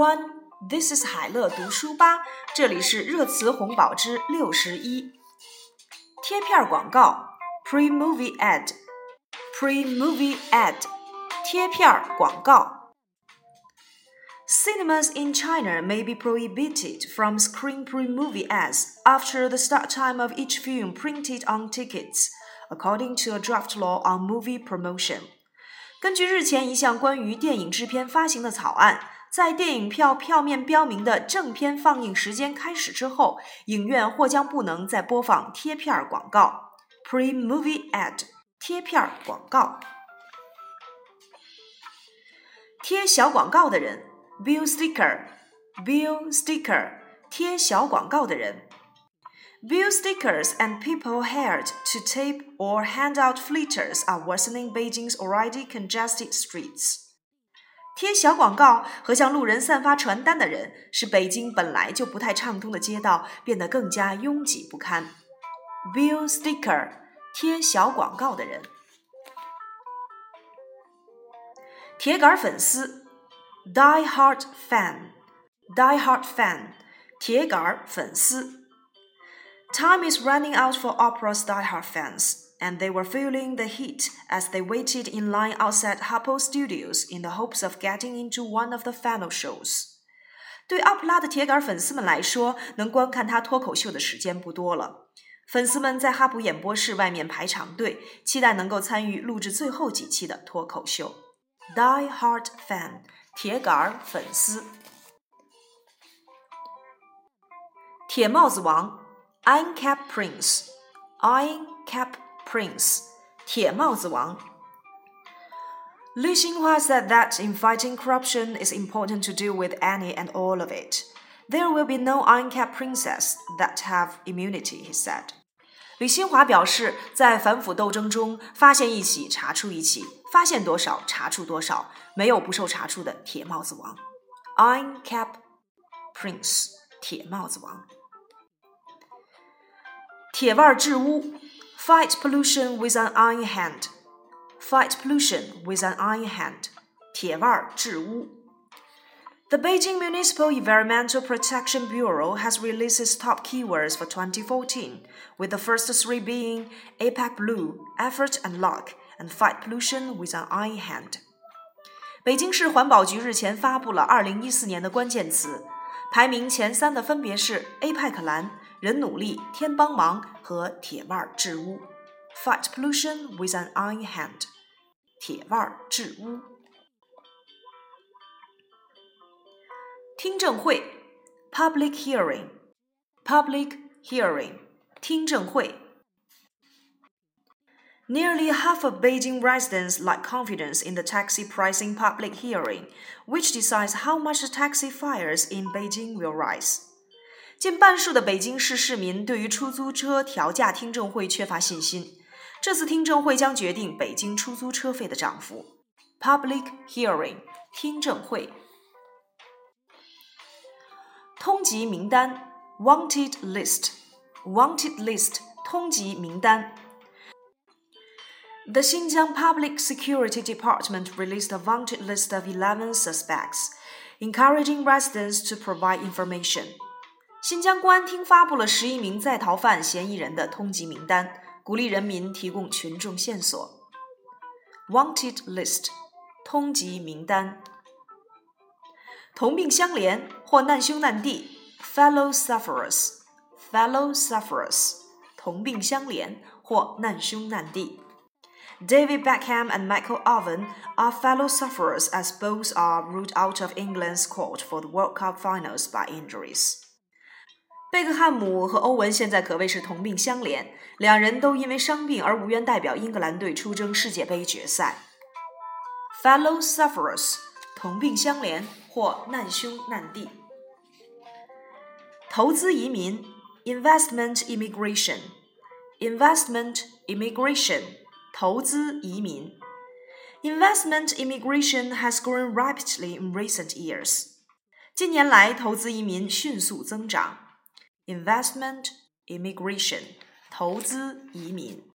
everyone, this is 海乐读书吧。这里是热词红宝之六十一。贴片广告 （pre-movie ad），pre-movie ad，贴片广告。Cinemas in China may be prohibited from screening pre-movie ads after the start time of each film printed on tickets, according to a draft law on movie promotion. 根据日前一项关于电影制片发行的草案， 在电影票票面标明的正片放映时间开始之后，影院或将不能再播放贴片广告 （pre-movie ad）。贴片广告，贴小广告的人 （bill sticker），bill sticker，贴小广告的人。Bill stickers and people hired to tape or hand out flyers are worsening Beijing's already congested streets. 贴小广告和向路人散发传单的人，使北京本来就不太畅通的街道变得更加拥挤不堪。Bill sticker，贴小广告的人。铁杆粉丝，die hard fan，die hard fan，铁杆粉丝。Time is running out for opera's die-hard fans, and they were feeling the heat as they waited in line outside Harpo Studios in the hopes of getting into one of the final shows. 对奥普拉的铁杆粉丝们来说，能观看他脱口秀的时间不多了。粉丝们在哈普演播室外面排长队，期待能够参与录制最后几期的脱口秀。Die Hard fan，铁杆粉丝。铁帽子王 Iron Cap Prince, Iron Cap Prince, 铁帽子王。Li Xinhua said that in fighting corruption, it's important to deal with any and all of it. There will be no Iron Cap Princess that have immunity, he said. 李新华表示，在反腐斗争中，发现一起查处一起，发现多少查处多少，没有不受查处的铁帽子王。Iron Cap Prince，铁帽子王。铁腕治污 ，fight pollution with an iron hand。fight pollution with an iron hand。铁腕治污。The Beijing Municipal Environmental Protection Bureau has released its top keywords for 2014, with the first three being APEC Blue, Effort and Luck, and Fight Pollution with an Iron Hand. 北京市环保局日前发布了2014年的关键词，排名前三的分别是 APEC 蓝、 人努力，天帮忙和铁腕治污，fight pollution with an iron hand，铁腕治污。听证会，public hearing，public hearing，听证会。Nearly half of Beijing residents lack confidence in the taxi pricing public hearing, which decides how much the taxi fares in Beijing will rise. 近半数的北京市市民对于出租车调价听证会缺乏信心。这次听证会将决定北京出租车费的涨幅。Public hearing，听证会。通缉名单，Wanted list，Wanted list，通缉名单。The Xinjiang Public Security Department released a wanted list of 11 suspects, encouraging residents to provide information. 新疆公安厅发布了十一名在逃犯嫌疑人的通缉名单，鼓励人民提供群众线索。Wanted list，通缉名单。同病相怜或难兄难弟，fellow sufferers，fellow sufferers，同病相怜或难兄难弟。David Beckham and Michael Owen are fellow sufferers as both are ruled out of England's court for the World Cup finals by injuries. 贝克汉姆和欧文现在可谓是同病相怜，两人都因为伤病而无缘代表英格兰队出征世界杯决赛。Fellow sufferers，同病相怜或难兄难弟。投资移民，investment immigration，investment immigration，投资移民。Investment immigration has grown rapidly in recent years。近年来，投资移民迅速增长。 investment immigration 投资移民。